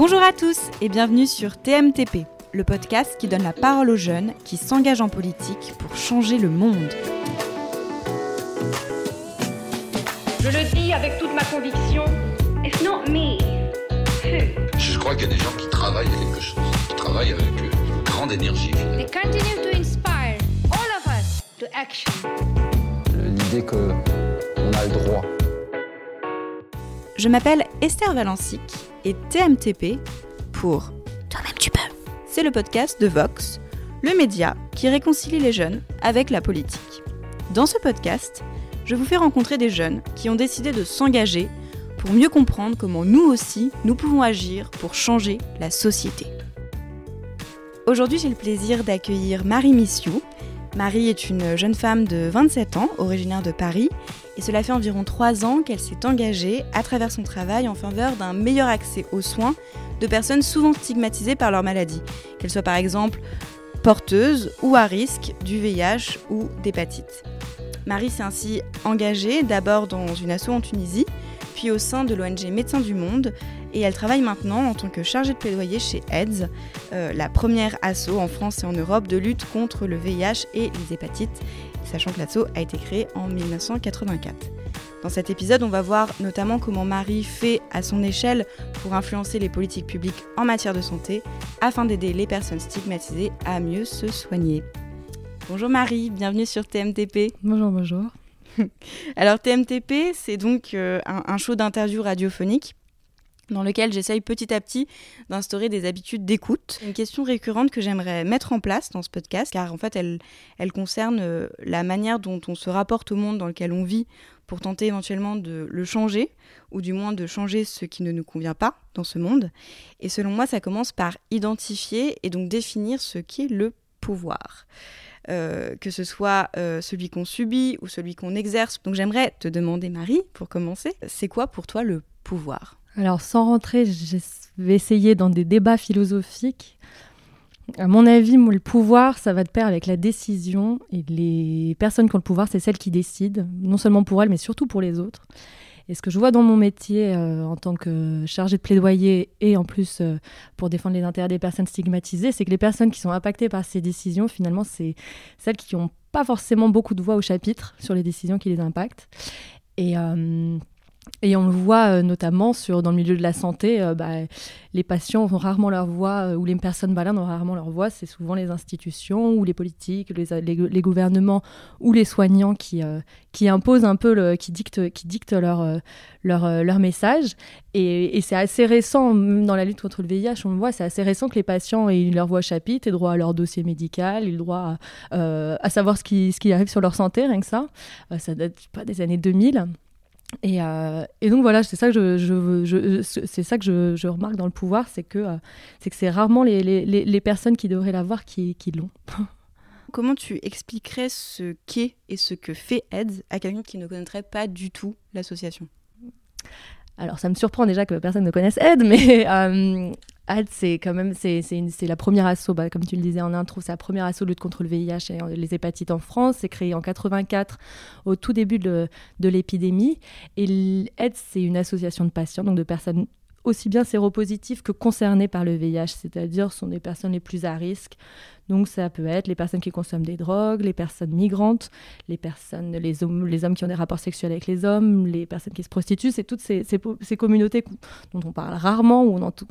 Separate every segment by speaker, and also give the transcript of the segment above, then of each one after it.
Speaker 1: Bonjour à tous et bienvenue sur TMTP, le podcast qui donne la parole aux jeunes qui s'engagent en politique pour changer le monde.
Speaker 2: Je le dis avec toute ma conviction. It's not me.
Speaker 3: Je crois qu'il y a des gens qui travaillent à quelque chose, qui travaillent avec une grande énergie.
Speaker 4: They continue to inspire all of us to action.
Speaker 5: L'idée qu'on a le droit.
Speaker 1: Je m'appelle Esther Valensic et TMTP pour Toi-même tu peux. C'est le podcast de Vox, le média qui réconcilie les jeunes avec la politique. Dans ce podcast, je vous fais rencontrer des jeunes qui ont décidé de s'engager pour mieux comprendre comment nous aussi, nous pouvons agir pour changer la société. Aujourd'hui, j'ai le plaisir d'accueillir Marie Missiou. Marie est une jeune femme de 27 ans, originaire de Paris, et cela fait environ 3 ans qu'elle s'est engagée à travers son travail en faveur d'un meilleur accès aux soins de personnes souvent stigmatisées par leur maladie, qu'elles soient par exemple porteuses ou à risque du VIH ou d'hépatite. Marie s'est ainsi engagée d'abord dans une asso en Tunisie, puis au sein de l'ONG Médecins du Monde, et elle travaille maintenant en tant que chargée de plaidoyer chez AIDS, euh, la première asso en France et en Europe de lutte contre le VIH et les hépatites, sachant que l'asso a été créée en 1984. Dans cet épisode, on va voir notamment comment Marie fait à son échelle pour influencer les politiques publiques en matière de santé afin d'aider les personnes stigmatisées à mieux se soigner. Bonjour Marie, bienvenue sur TMTP.
Speaker 6: Bonjour, bonjour.
Speaker 1: Alors TMTP, c'est donc euh, un, show d'interview radiophonique dans lequel j'essaye petit à petit d'instaurer des habitudes d'écoute. Une question récurrente que j'aimerais mettre en place dans ce podcast, car en fait elle, elle concerne euh, la manière dont on se rapporte au monde dans lequel on vit pour tenter éventuellement de le changer, ou du moins de changer ce qui ne nous convient pas dans ce monde. Et selon moi, ça commence par identifier et donc définir ce qu'est le pouvoir. Euh, que ce soit euh, celui qu'on subit ou celui qu'on exerce. Donc j'aimerais te demander, Marie, pour commencer, c'est quoi pour toi le pouvoir?
Speaker 6: Alors sans rentrer, je vais essayer dans des débats philosophiques. À mon avis, le pouvoir, ça va de pair avec la décision. Et les personnes qui ont le pouvoir, c'est celles qui décident, non seulement pour elles, mais surtout pour les autres. Et ce que je vois dans mon métier euh, en tant que chargée de plaidoyer et en plus euh, pour défendre les intérêts des personnes stigmatisées, c'est que les personnes qui sont impactées par ces décisions, finalement, c'est celles qui n'ont pas forcément beaucoup de voix au chapitre sur les décisions qui les impactent. Et, euh, et on le voit euh, notamment dans le milieu de la santé, euh, bah, les patients ont rarement leur voix, euh, ou les personnes malades ont rarement leur voix, c'est souvent les institutions ou les politiques, les, gouvernements ou les soignants qui, qui imposent un peu, qui dictent, qui dictent leur, leur, leur message. Et, c'est assez récent, même dans la lutte contre le VIH, on le voit, c'est assez récent que les patients aient leur voix chapitre, aient droit à leur dossier médical, aient droit à, à savoir ce qui, ce qui arrive sur leur santé, rien que ça. ça date pas des années 2000. Et, euh, et, donc voilà, c'est ça que je, je, je c'est ça que je, je, remarque dans le pouvoir, c'est que euh, c'est que c'est rarement les, les, les, personnes qui devraient l'avoir qui, qui l'ont.
Speaker 1: Comment tu expliquerais ce qu'est et ce que fait AIDS à quelqu'un qui ne connaîtrait pas du tout l'association?
Speaker 6: Alors, ça me surprend déjà que personne ne connaisse Aide, mais euh, Aide, c'est quand même c'est, la première asso, bah, comme tu le disais en intro, c'est la première asso lutte contre le VIH et les hépatites en France. C'est créé en 84, au tout début de, de l'épidémie. Et Aide, c'est une association de patients, donc de personnes aussi bien séropositives que concernées par le VIH, c'est-à-dire sont des personnes les plus à risque. Donc ça peut être les personnes qui consomment des drogues, les personnes migrantes, les personnes, les hommes, les hommes qui ont des rapports sexuels avec les hommes, les personnes qui se prostituent, c'est toutes ces, ces, communautés dont on parle rarement, ou en tout,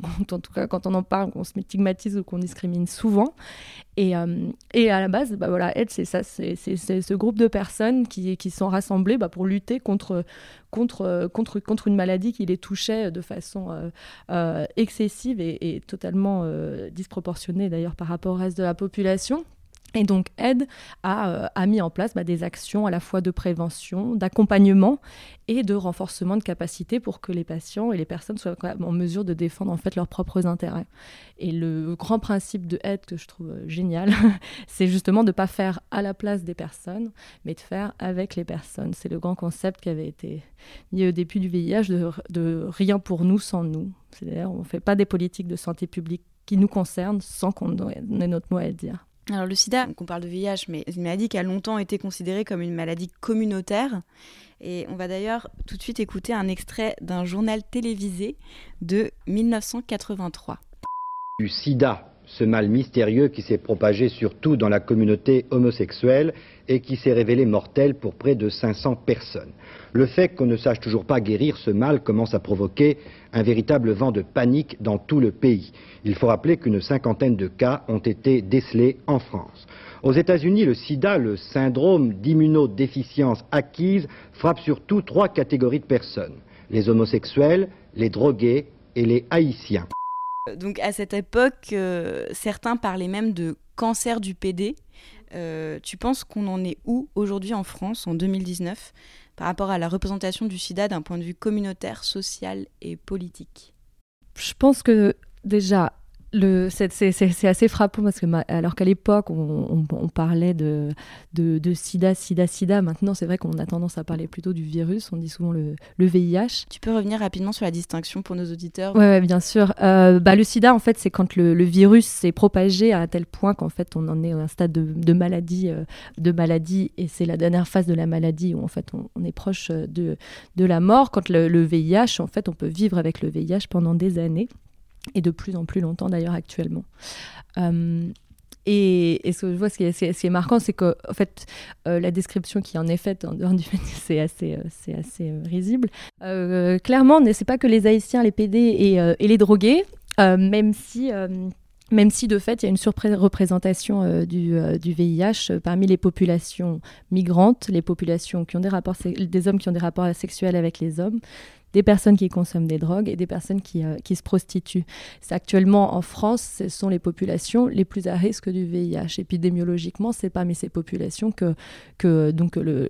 Speaker 6: cas quand on en parle, qu'on se stigmatise ou qu'on discrimine souvent. Et, euh, et, à la base, bah voilà, c'est ça, c'est ce groupe de personnes qui, qui sont rassemblées bah, pour lutter contre, contre, contre, contre une maladie qui les touchait de façon euh, euh, excessive et, et totalement disproportionnée d'ailleurs par rapport au reste de la population. Et donc, Aide a, euh, a, mis en place bah, des actions à la fois de prévention, d'accompagnement et de renforcement de capacité pour que les patients et les personnes soient en mesure de défendre en fait leurs propres intérêts. Et le grand principe de Aide que je trouve euh, génial, c'est justement de ne pas faire à la place des personnes, mais de faire avec les personnes. C'est le grand concept qui avait été mis au début du VIH de, de rien pour nous sans nous. C'est-à-dire on ne fait pas des politiques de santé publique qui nous concernent sans qu'on ait notre mot à dire.
Speaker 1: Alors le sida, on parle de VIH, mais c'est une maladie qui a longtemps été considérée comme une maladie communautaire. Et on va d'ailleurs tout de suite écouter un extrait d'un journal télévisé de 1983.
Speaker 7: Du sida, ce mal mystérieux qui s'est propagé surtout dans la communauté homosexuelle et qui s'est révélé mortel pour près de 500 personnes. Le fait qu'on ne sache toujours pas guérir ce mal commence à provoquer un véritable vent de panique dans tout le pays. Il faut rappeler qu'une cinquantaine de cas ont été décelés en France. Aux États-Unis, le sida, le syndrome d'immunodéficience acquise, frappe surtout trois catégories de personnes les homosexuels, les drogués et les haïtiens.
Speaker 1: Donc à cette époque, euh, certains parlaient même de cancer du PD. Euh, tu penses qu'on en est où aujourd'hui en France, en 2019, par rapport à la représentation du sida d'un point de vue communautaire, social et politique?
Speaker 6: Je pense que déjà, c'est assez frappant parce que alors qu'à l'époque on, parlait de, de, sida, sida, sida, maintenant c'est vrai qu'on a tendance à parler plutôt du virus, on dit souvent le, le VIH.
Speaker 1: Tu peux revenir rapidement sur la distinction pour nos auditeurs
Speaker 6: Oui, ouais, bien sûr. Euh, bah, le sida en fait c'est quand le, le virus s'est propagé à tel point qu'en fait on en est à un stade de, de maladie, euh, de maladie et c'est la dernière phase de la maladie où en fait on, est proche de, de la mort. Quand le, le VIH en fait on peut vivre avec le VIH pendant des années et de plus en plus longtemps d'ailleurs actuellement. Euh, et, ce que je vois, ce qui est, marquant, c'est que en fait, euh, la description qui en est faite en dehors du c'est assez, euh, c'est assez risible. clairement, ce n'est pas que les Haïtiens, les PD et, les drogués, même si même si de fait il y a une surreprésentation du, du, VIH parmi les populations migrantes, les populations qui ont des rapports, des hommes qui ont des rapports sexuels avec les hommes, des personnes qui consomment des drogues et des personnes qui, euh, qui se prostituent. Actuellement, en France, ce sont les populations les plus à risque du VIH. Épidémiologiquement, c'est parmi ces populations que, que donc le,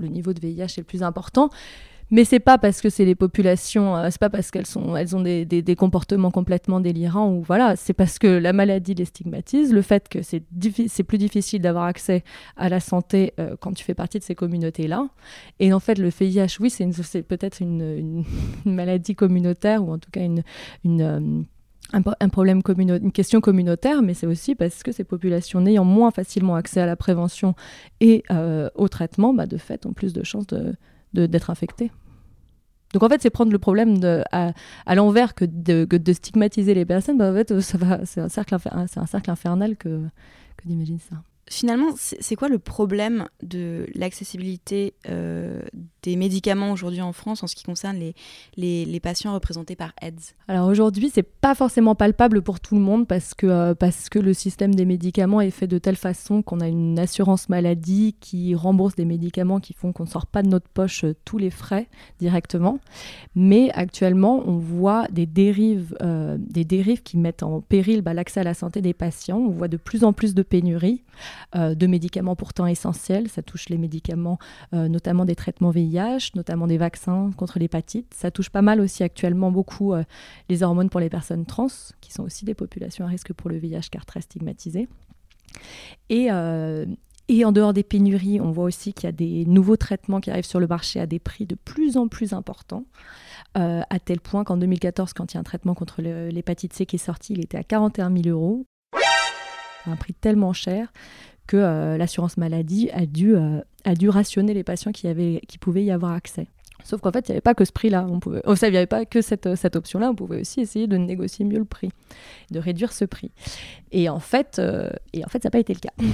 Speaker 6: le niveau de VIH est le plus important. Mais c'est pas parce que c'est les populations, euh, c'est pas parce qu'elles sont, elles ont des, comportements complètement délirants ou voilà, c'est parce que la maladie les stigmatise, le fait que c'est c'est plus difficile d'avoir accès à la santé euh, quand tu fais partie de ces communautés-là. Et en fait, le VIH, oui, c'est peut-être une, maladie communautaire ou en tout cas une, une euh, un, problème une question communautaire, mais c'est aussi parce que ces populations n'ayant moins facilement accès à la prévention et au traitement, bah, de fait, ont plus de chances de, d'être infecté. Donc en fait, c'est prendre le problème de, à, à l'envers que de, de, stigmatiser les personnes. Bah, en fait, c'est un un cercle infernal que, que d'imaginer ça.
Speaker 1: Finalement, c'est quoi le problème de l'accessibilité euh, des médicaments aujourd'hui en France en ce qui concerne les, les, patients représentés par AIDS?
Speaker 6: Alors aujourd'hui, c'est pas forcément palpable pour tout le monde parce que, euh, parce que le système des médicaments est fait de telle façon qu'on a une assurance maladie qui rembourse des médicaments qui font qu'on ne sort pas de notre poche euh, tous les frais directement. Mais actuellement, on voit des dérives, des dérives qui mettent en péril bah, l'accès à la santé des patients. On voit de plus en plus de pénuries de médicaments pourtant essentiels. Ça touche les médicaments, notamment des traitements VIH notamment des vaccins contre l'hépatite. Ça touche pas mal aussi actuellement beaucoup euh, les hormones pour les personnes trans, qui sont aussi des populations à risque pour le VIH car très stigmatisées. Et, euh, en dehors des pénuries, on voit aussi qu'il y a des nouveaux traitements qui arrivent sur le marché à des prix de plus en plus importants. Euh, à tel point qu'en 2014, quand il y a un traitement contre l'hépatite C qui est sorti, il était à 41 000 euros. Un prix tellement cher que l'assurance maladie a dû a dû rationner les patients qui, avaient, qui pouvaient y avoir accès. Sauf qu'en fait, il n'y avait pas que ce prix-là. On pouvait, il n'y avait pas que cette, cette option-là. On pouvait aussi essayer de négocier mieux le prix, de réduire ce prix. Et en fait, euh, et en fait ça n'a pas été le cas.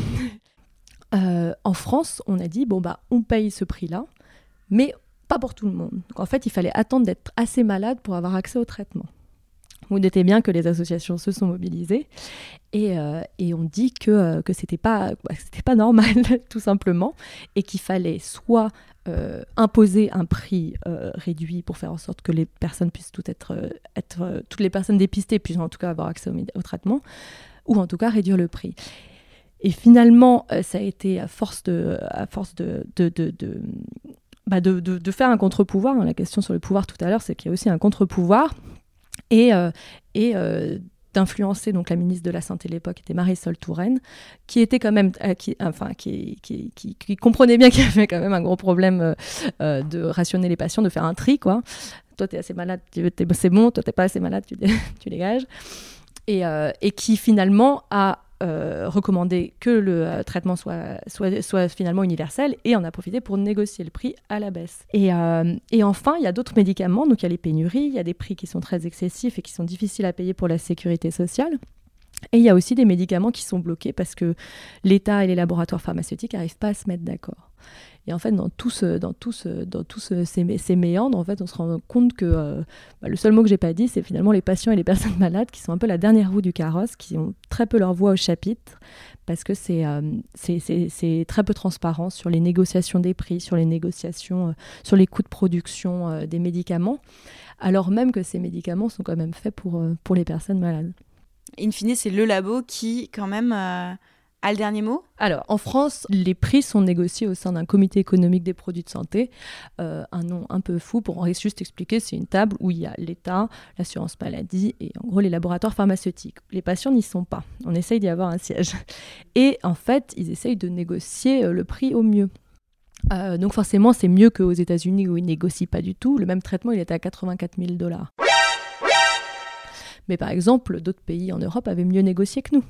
Speaker 6: Euh, en France, on a dit bon bah on paye ce prix-là, mais pas pour tout le monde. Donc, en fait, il fallait attendre d'être assez malade pour avoir accès au traitement. Vous notez bien que les associations se sont mobilisées et, euh, on dit que, euh, que c'était pas, bah, normal, tout simplement, et qu'il fallait soit euh, imposer un prix réduit pour faire en sorte que les personnes puissent toutes être, toutes les personnes dépistées puissent en tout cas avoir accès au, traitement, ou en tout cas réduire le prix. Et finalement, ça a été à force de, à force de, de, de, de bah faire un contre-pouvoir. Hein. La question sur le pouvoir tout à l'heure, c'est qu'il y a aussi un contre-pouvoir et, euh, et euh, d'influencer donc la ministre de la Santé de l'époque était Marisol Touraine, qui était quand même, euh, qui, enfin, qui, qui, comprenait bien qu'il y avait quand même un gros problème de rationner les patients, de faire un tri, quoi. Toi, tu es assez malade, c'est bon, toi, tu pas assez malade, tu, tu dégages. Et, et, qui finalement a recommandé que le traitement soit, soit, soit, finalement universel et en a profité pour négocier le prix à la baisse. Et, et enfin, il y a d'autres médicaments, donc il y a les pénuries, il y a des prix qui sont très excessifs et qui sont difficiles à payer pour la sécurité sociale. Et il y a aussi des médicaments qui sont bloqués parce que l'État et les laboratoires pharmaceutiques n'arrivent pas à se mettre d'accord. Et en fait, dans tous, dans dans ces, méandres, en fait, on se rend compte que euh, bah, le seul mot que j'ai pas dit, c'est finalement les patients et les personnes malades qui sont un peu la dernière roue du carrosse, qui ont très peu leur voix au chapitre, parce que c'est euh, très peu transparent sur les négociations des prix, sur les négociations, euh, sur les coûts de production des médicaments, alors même que ces médicaments sont quand même faits pour, pour les personnes malades.
Speaker 1: In fine, c'est le labo qui, quand même, le dernier mot?
Speaker 6: Alors, en France, les prix sont négociés au sein d'un comité économique des produits de santé. Euh, un nom un peu fou, pour juste expliquer, c'est une table où il y a l'État, l'assurance maladie et en gros les laboratoires pharmaceutiques. Les patients n'y sont pas. On essaye d'y avoir un siège. Et en fait, ils essayent de négocier euh, le prix au mieux. donc forcément, c'est mieux qu'aux États-Unis où ils négocient pas du tout. Le même traitement, il était à 84 000 dollars. Mais par exemple, d'autres pays en Europe avaient mieux négocié que nous.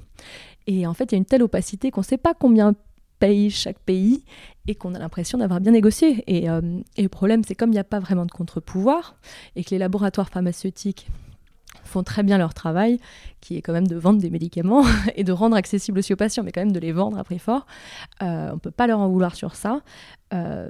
Speaker 6: Et en fait, il y a une telle opacité qu'on ne sait pas combien paye chaque pays et qu'on a l'impression d'avoir bien négocié. Et, euh, le problème, c'est comme il n'y a pas vraiment de contre-pouvoir et que les laboratoires pharmaceutiques font très bien leur travail, qui est quand même de vendre des médicaments et de rendre accessibles aussi aux patients, mais quand même de les vendre à prix fort. Euh, on ne peut pas leur en vouloir sur ça. Euh,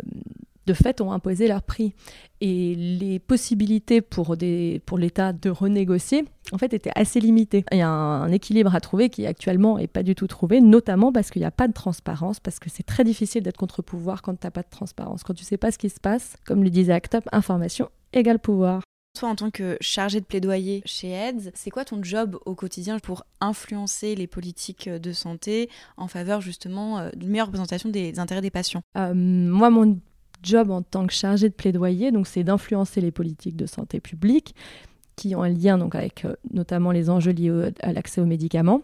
Speaker 6: de fait, ont imposé leur prix. Et les possibilités pour, des, pour l'État de renégocier, en fait, étaient assez limitées. Il y a un, équilibre à trouver qui actuellement n'est pas du tout trouvé, notamment parce qu'il n'y a pas de transparence, parce que c'est très difficile d'être contre-pouvoir quand tu n'as pas de transparence. Quand tu ne sais pas ce qui se passe, comme le disait Actop, information égale pouvoir.
Speaker 1: Toi, en tant que chargé de plaidoyer chez AIDS, c'est quoi ton job au quotidien pour influencer les politiques de santé en faveur justement euh, d'une meilleure représentation des intérêts des patients?
Speaker 6: Euh, Moi, mon job en tant que chargé de plaidoyer, donc c'est d'influencer les politiques de santé publique qui ont un lien donc avec euh, notamment les enjeux liés à l'accès aux médicaments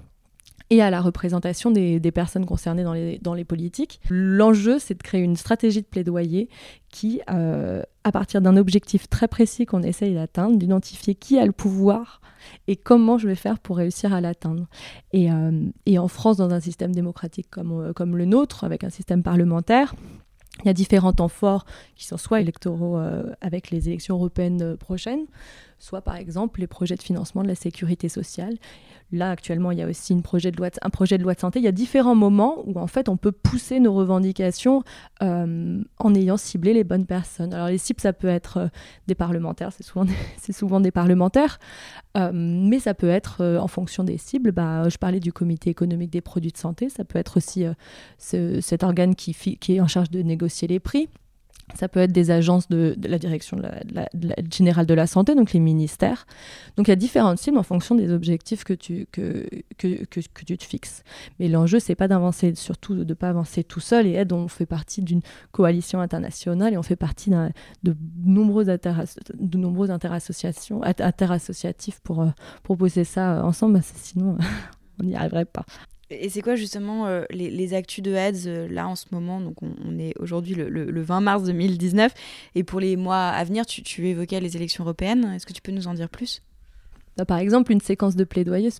Speaker 6: et à la représentation des, personnes concernées dans les, dans les politiques. L'enjeu, c'est de créer une stratégie de plaidoyer qui, euh, à partir d'un objectif très précis qu'on essaye d'atteindre, d'identifier qui a le pouvoir et comment je vais faire pour réussir à l'atteindre. Et, euh, et, en France, dans un système démocratique comme, comme le nôtre, avec un système parlementaire, il y a différents temps forts qui sont soit électoraux euh, avec les élections européennes euh, prochaines, soit par exemple les projets de financement de la sécurité sociale. Là, actuellement, il y a aussi un projet de loi de santé. Il y a différents moments où, en fait, on peut pousser nos revendications euh, en ayant ciblé les bonnes personnes. Alors, les cibles, ça peut être euh, des parlementaires, c'est souvent, des, parlementaires, euh, mais ça peut être, en fonction des cibles, bah, je parlais du comité économique des produits de santé, ça peut être aussi cet organe qui est en charge de négocier les prix. Ça peut être des agences de, la direction générale de la santé, donc les ministères. Donc il y a différentes cibles en fonction des objectifs que tu, que, que, que, tu te fixes. Mais l'enjeu, c'est pas d'avancer, surtout de ne pas avancer tout seul. Et aide, on fait partie d'une coalition internationale et on fait partie de nombreux, de nombreuses interassociations, interassociatifs pour euh, proposer ça ensemble. sinon, on n'y arriverait pas.
Speaker 1: Et c'est quoi justement euh, les, actus de ads euh, là en ce moment? Donc on, est aujourd'hui le, 20 mars 2019 et pour les mois à venir, tu, évoquais les élections européennes. Est-ce que tu peux nous en dire plus?
Speaker 6: Par exemple, une séquence de plaidoyer,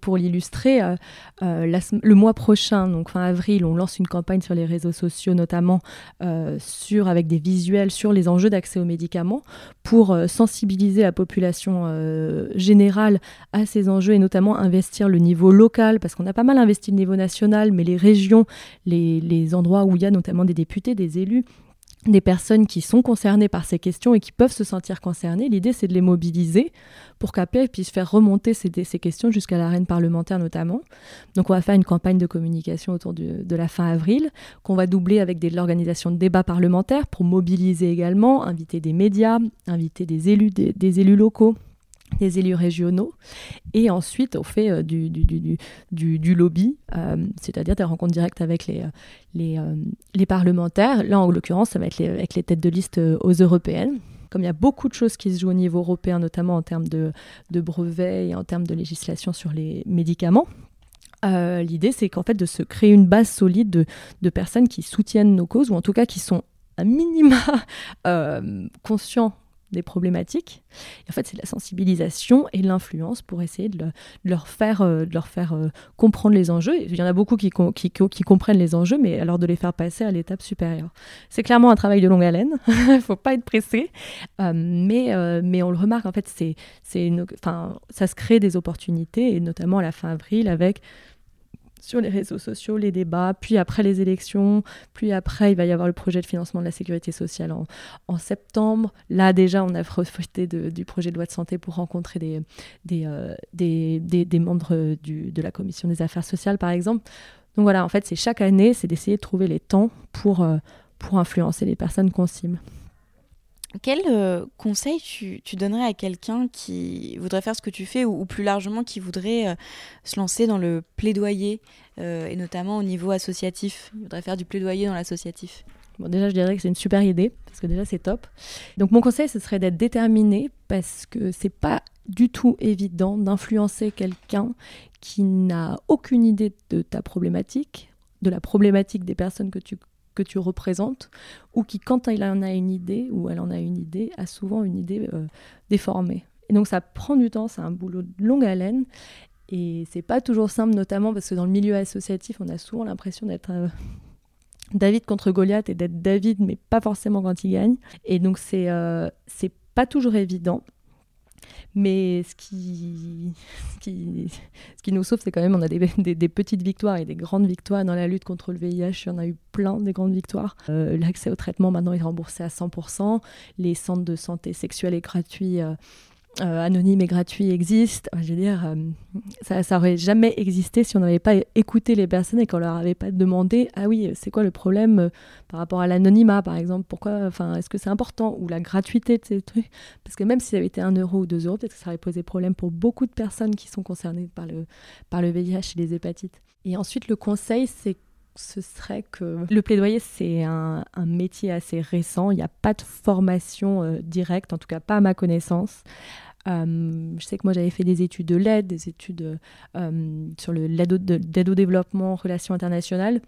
Speaker 6: pour, l'illustrer, euh, euh, le mois prochain, donc fin avril, on lance une campagne sur les réseaux sociaux, notamment euh, avec des visuels sur les enjeux d'accès aux médicaments, pour sensibiliser la population générale à ces enjeux et notamment investir le niveau local, parce qu'on a pas mal investi le niveau national, mais les régions, les endroits où il y a notamment des députés, des élus, des personnes qui sont concernées par ces questions et qui peuvent se sentir concernées. L'idée, c'est de les mobiliser pour qu'après, puissent faire remonter ces, ces questions jusqu'à l'arène parlementaire notamment. Donc, on va faire une campagne de communication autour de la fin avril, qu'on va doubler avec de l'organisation de débats parlementaires pour mobiliser également, inviter des médias, inviter des élus, des élus locaux des élus régionaux. Et ensuite, on fait euh, du, du, lobby, euh, c'est-à-dire des rencontres directes avec les, euh, les, les, parlementaires. Là, en l'occurrence, ça va être avec les têtes de liste aux européennes. Comme il y a beaucoup de choses qui se jouent au niveau européen, notamment en termes de, brevets et en termes de législation sur les médicaments, l'idée, c'est qu'en fait, de se créer une base solide de, de, personnes qui soutiennent nos causes, ou en tout cas qui sont à minima conscients des problématiques. en fait, c'est la sensibilisation et l'influence pour essayer de, leur faire, euh, de leur faire euh, comprendre les enjeux. Il y en a beaucoup qui, comprennennent les enjeux, mais alors de les faire passer à l'étape supérieure. C'est clairement un travail de longue haleine, il ne faut pas être pressé, euh, mais, on le remarque, en fait, ça se crée des opportunités, et notamment à la fin avril avec sur les réseaux sociaux, les débats, puis après les élections, puis après il va y avoir le projet de financement de la sécurité sociale en, septembre. Là déjà, on a profité du projet de loi de santé pour rencontrer des, des, euh, des, membres de la commission des affaires sociales, par exemple. Donc voilà, en fait, c'est chaque année, c'est d'essayer de trouver les temps pour, euh, pour influencer les personnes qu'on cible.
Speaker 1: Quel euh, conseil tu, donnerais à quelqu'un qui voudrait faire ce que tu fais ou, plus largement qui voudrait euh, se lancer dans le plaidoyer euh, et notamment au niveau associatif? Il voudrait faire du plaidoyer dans l'associatif.
Speaker 6: Bon, déjà, je dirais que c'est une super idée parce que déjà, c'est top. Donc, mon conseil, ce serait d'être déterminé parce que c'est pas du tout évident d'influencer quelqu'un qui n'a aucune idée de ta problématique, de la problématique des personnes que tu que tu représentes, ou qui, quand il en a une idée, ou elle en a une idée, a souvent une idée euh, déformée. Et donc ça prend du temps, c'est un boulot de longue haleine, et c'est pas toujours simple, notamment parce que dans le milieu associatif, on a souvent l'impression d'être euh, David contre Goliath et d'être David, mais pas forcément quand il gagne. Et donc c'est euh, c'est pas toujours évident. Mais ce qui, ce qui nous sauve, c'est quand même on a des, des, petites victoires et des grandes victoires dans la lutte contre le VIH. En a eu plein des grandes victoires. Euh, l'accès au traitement maintenant est remboursé à 100%. Les centres de santé sexuelle est gratuit euh, euh, anonyme et gratuit existe. Je veux dire, euh, ça, ça aurait jamais existé si on n'avait pas écouté les personnes et qu'on leur avait pas demandé ah oui, c'est quoi le problème euh, par rapport à l'anonymat, par exemple Pourquoi Enfin, est-ce que c'est important ou la gratuité de ces trucs? Parce que même si ça avait été un euro ou deux euros, peut-être que ça aurait posé problème pour beaucoup de personnes qui sont concernées par le par le VIH et les hépatites. Et ensuite, le conseil, c'est ce serait que le plaidoyer, c'est un, métier assez récent. Il n'y a pas de formation directe, en tout cas pas à ma connaissance. Euh, je sais que moi j'avais fait des études de l'aide, des études euh, sur l'aide au, développement, relations internationales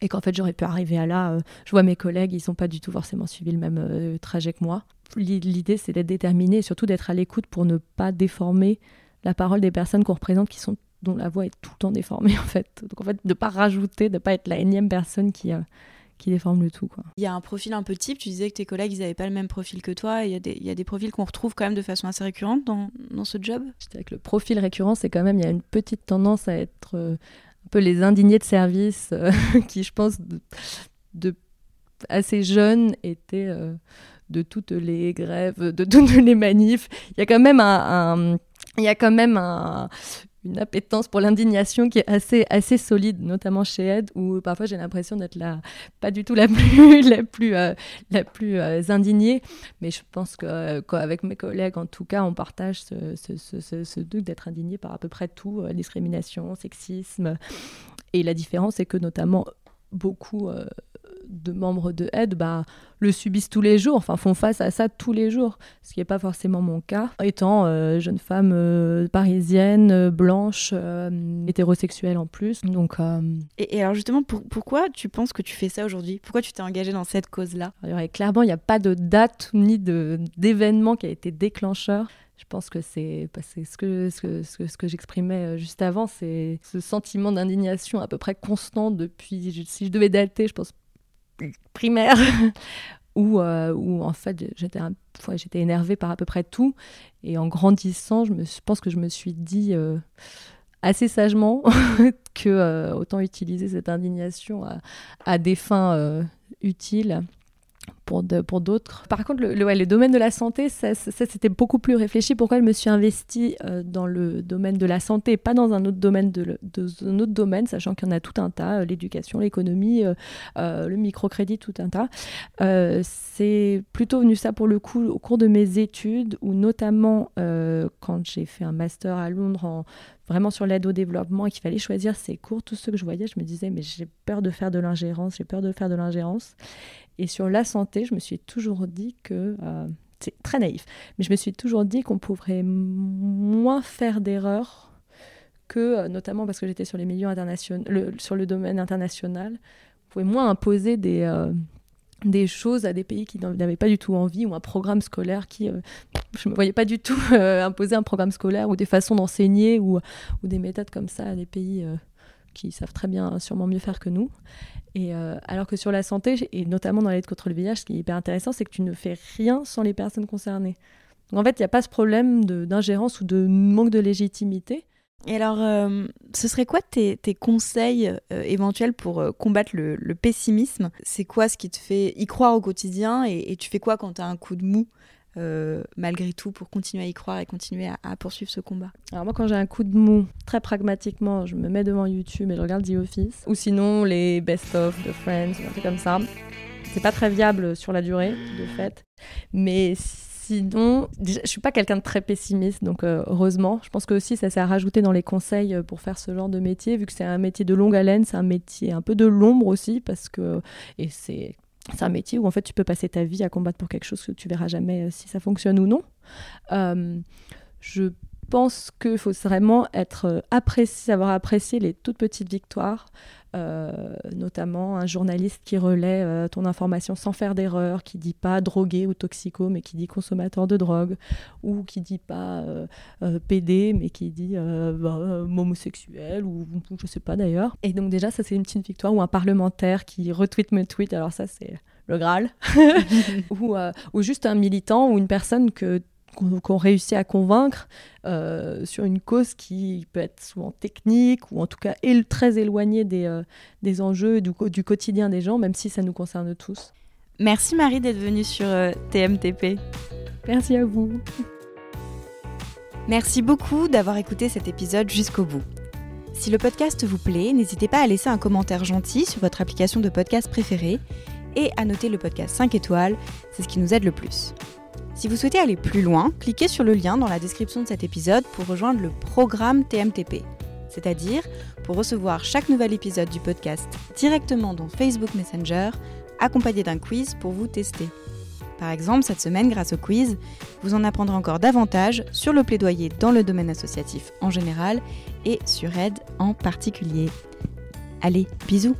Speaker 6: et qu'en fait j'aurais pu arriver à là. Euh, je vois mes collègues, ils n'ont pas du tout forcément suivi le même trajet que moi. L'idée c'est d'être déterminé et surtout d'être à l'écoute pour ne pas déformer la parole des personnes qu'on représente qui sont dont la voix est tout le temps déformée en fait. Donc en fait de ne pas rajouter, de ne pas être la énième personne qui, qui déforme le tout. Quoi.
Speaker 1: Il y a un profil un peu type, tu disais que tes collègues, ils n'avaient pas le même profil que toi, il y, a des, il y a des profils qu'on retrouve quand même de façon assez récurrente dans, dans ce job?
Speaker 6: Je dirais que le profil récurrent, c'est quand même, il y a une petite tendance à être euh, un peu les indignés de service, euh, qui je pense, de, assez jeunes, étaient euh, de toutes les grèves, de toutes les manifs. Il y a quand même un il y a quand même un, une appétence pour l'indignation qui est assez, assez solide, notamment chez Ed, où parfois j'ai l'impression d'être la, pas du tout la plus, la plus, euh, la plus euh, indignée. Mais je pense qu'avec mes collègues, en tout cas, on partage ce, ce, ce, ce d'être indigné par à peu près tout, euh, discrimination, sexisme. Et la différence, c'est que notamment beaucoup de membres de aide bah, le subissent tous les jours, enfin font face à ça tous les jours, ce qui n'est pas forcément mon cas, étant euh, jeune femme euh, parisienne, euh, blanche, hétérosexuelle en plus. Donc,
Speaker 1: et, alors justement, pourquoi tu penses que tu fais ça aujourd'hui? Pourquoi tu t'es engagée dans cette cause-là?
Speaker 6: Clairement, il n'y a pas de date ni d'événement qui a été déclencheur. Je pense que c'est ce que, ce que, ce que, j'exprimais juste avant, c'est ce sentiment d'indignation à peu près constant depuis, si je devais dater, je pense primaire où, euh, où en fait j'étais j'étais énervée par à peu près tout. Et en grandissant je, me, pense que je me suis dit euh, assez sagement que euh, autant utiliser cette indignation à des fins utiles pour, d'autres. Par contre, le, le, le, domaine de la santé, ça, c'était beaucoup plus réfléchi. Pourquoi je me suis investie euh, dans le domaine de la santé, pas dans un autre domaine, de, un autre domaine, sachant qu'il y en a tout un tas, euh, l'éducation, l'économie, euh, le microcrédit, tout un tas. c'est plutôt venu ça pour le coup au cours de mes études, ou notamment quand j'ai fait un master à Londres en vraiment sur l'aide au développement et qu'il fallait choisir ses cours, tout ce que je voyais, je me disais, mais j'ai peur de faire de l'ingérence, j'ai peur de faire de l'ingérence. Et sur la santé, je me suis toujours dit que, euh, c'est très naïf, mais je me suis toujours dit qu'on pourrait moins faire d'erreurs que, euh, notamment parce que j'étais sur les milieux internationaux, sur le domaine international, on pouvait moins imposer des, euh, choses à des pays qui n'avaient pas du tout envie ou un programme scolaire qui je me voyais pas du tout imposer un programme scolaire ou des façons d'enseigner ou, des méthodes comme ça à des pays qui savent très bien sûrement mieux faire que nous. Et alors que sur la santé et notamment dans la lutte contre le VIH ce qui est hyper intéressant c'est que tu ne fais rien sans les personnes concernées. Donc en fait il n'y a pas ce problème d'ingérence ou de manque de légitimité.
Speaker 1: Et alors, euh, ce serait quoi tes, conseils euh, éventuels pour euh, combattre le, pessimisme? C'est quoi ce qui te fait y croire au quotidien? Et, tu fais quoi quand tu as un coup de mou? Malgré tout pour continuer à y croire et continuer à, poursuivre ce combat
Speaker 6: Alors moi quand j'ai un coup de mou, très pragmatiquement, je me mets devant YouTube et je regarde The Office ou sinon les best-of de Friends un truc comme ça. C'est pas très viable sur la durée de fait, mais Sinon, déjà, je suis pas quelqu'un de très pessimiste, donc euh, heureusement. Je pense que aussi ça s'est à rajouter dans les conseils euh, pour faire ce genre de métier, vu que c'est un métier de longue haleine, c'est un métier un peu de l'ombre aussi, parce que et c'est c'est un métier où en fait tu peux passer ta vie à combattre pour quelque chose que tu verras jamais euh, si ça fonctionne ou non. je pense qu'il faut vraiment être apprécié, savoir apprécier les toutes petites victoires. Euh, notamment un journaliste qui relaie euh, ton information sans faire d'erreur, qui dit pas drogué ou toxico, mais qui dit consommateur de drogue, ou qui dit pas euh, PD, mais qui dit bah, homosexuel, ou je sais pas d'ailleurs. Et donc déjà, ça c'est une petite victoire, ou un parlementaire qui retweet mes tweets, alors ça c'est le Graal, ou juste un militant ou une personne que qu'on réussit à convaincre euh, sur une cause qui peut être souvent technique ou en tout cas très éloignée des, euh, des enjeux du, du, quotidien des gens, même si ça nous concerne tous.
Speaker 1: Merci Marie d'être venue sur euh, TMTP.
Speaker 6: Merci à vous.
Speaker 1: Merci beaucoup d'avoir écouté cet épisode jusqu'au bout. Si le podcast vous plaît, n'hésitez pas à laisser un commentaire gentil sur votre application de podcast préférée et à noter le podcast 5 étoiles, c'est ce qui nous aide le plus. Si vous souhaitez aller plus loin, cliquez sur le lien dans la description de cet épisode pour rejoindre le programme TMTP, c'est-à-dire pour recevoir chaque nouvel épisode du podcast directement dans Facebook Messenger, accompagné d'un quiz pour vous tester. Par exemple, cette semaine, grâce au quiz, vous en apprendrez encore davantage sur le plaidoyer dans le domaine associatif en général et sur aide en particulier. Allez, bisous